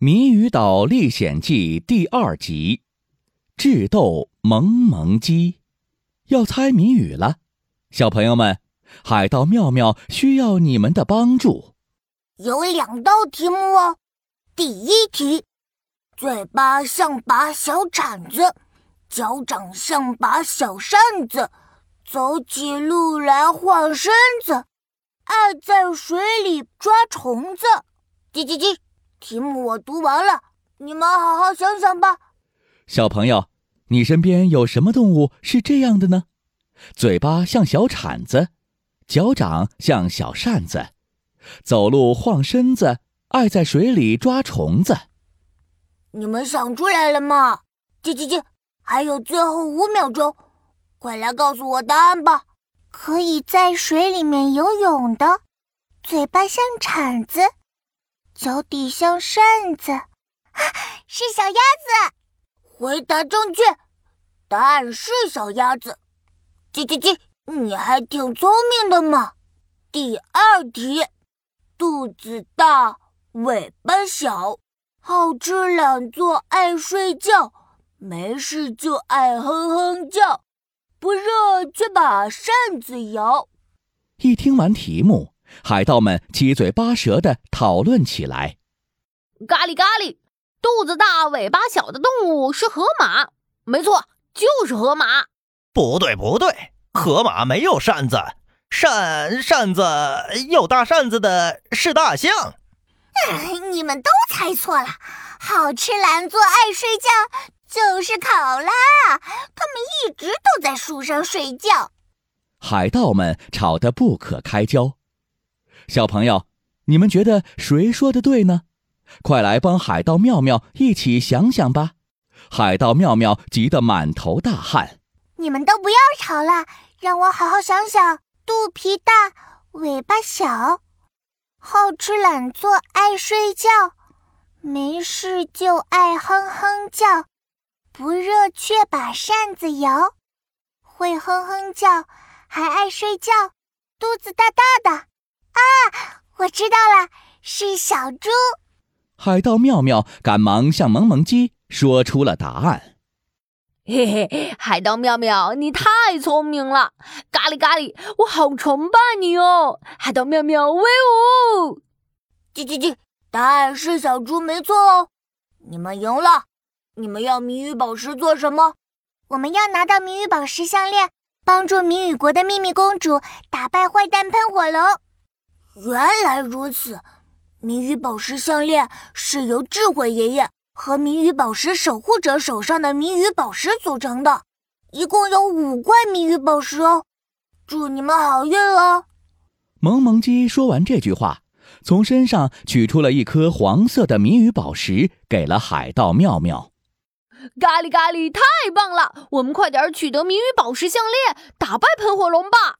谜语岛历险记》第二集，智斗萌萌鸡，要猜谜语了，小朋友们，海盗妙妙需要你们的帮助。有两道题目哦。第一题，嘴巴像把小铲子，脚掌像把小扇子，走起路来晃身子，爱在水里抓虫子。叽叽叽。题目我读完了，你们好好想想吧。小朋友，你身边有什么动物是这样的呢？嘴巴像小铲子，脚掌像小扇子，走路晃身子，爱在水里抓虫子。你们想出来了吗？叽叽叽，还有最后五秒钟，快来告诉我答案吧！可以在水里面游泳的，嘴巴像铲子。脚底像扇子，啊是小鸭子。回答正确，答案是小鸭子。叽叽叽，你还挺聪明的嘛。第二题，肚子大，尾巴小，好吃懒做爱睡觉，没事就爱哼哼叫，不热却把扇子摇。一听完题目。海盗们七嘴八舌地讨论起来。咖喱咖喱，肚子大尾巴小的动物是河马，没错，就是河马。不对不对，河马没有扇子，扇扇子有大扇子的是大象。你们都猜错了，好吃懒做爱睡觉就是考拉，他们一直都在树上睡觉。海盗们吵得不可开交。小朋友，你们觉得谁说的对呢？快来帮海盗妙妙一起想想吧！海盗妙妙急得满头大汗。你们都不要吵了，让我好好想想。肚皮大，尾巴小，好吃懒做爱睡觉，没事就爱哼哼叫，不热却把扇子摇，会哼哼叫，还爱睡觉，肚子大大的。啊，我知道了，是小猪。海盗妙妙赶忙向萌萌鸡说出了答案。嘿嘿，海盗妙妙，你太聪明了！咖喱咖喱，我好崇拜你哦！海盗妙妙威武！叽叽叽，答案是小猪，没错哦。你们赢了。你们要谜语宝石做什么？我们要拿到谜语宝石项链，帮助谜语国的秘密公主打败坏蛋喷火龙。原来如此，谜语宝石项链是由智慧爷爷和谜语宝石守护者手上的谜语宝石组成的，一共有五块谜语宝石哦。祝你们好运哦！萌萌鸡说完这句话，从身上取出了一颗黄色的谜语宝石，给了海盗妙妙。咖喱咖喱，太棒了！我们快点取得谜语宝石项链，打败喷火龙吧！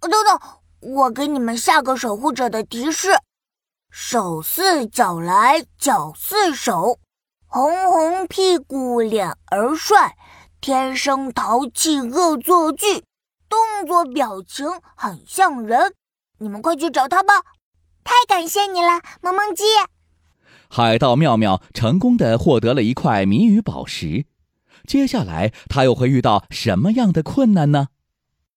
等等。我给你们下个守护者的提示：手似脚来，脚似手，红红屁股，脸儿帅，天生淘气，恶作剧，动作表情很像人。你们快去找他吧！太感谢你了，萌萌鸡。海盗妙妙成功的获得了一块谜语宝石，接下来他又会遇到什么样的困难呢？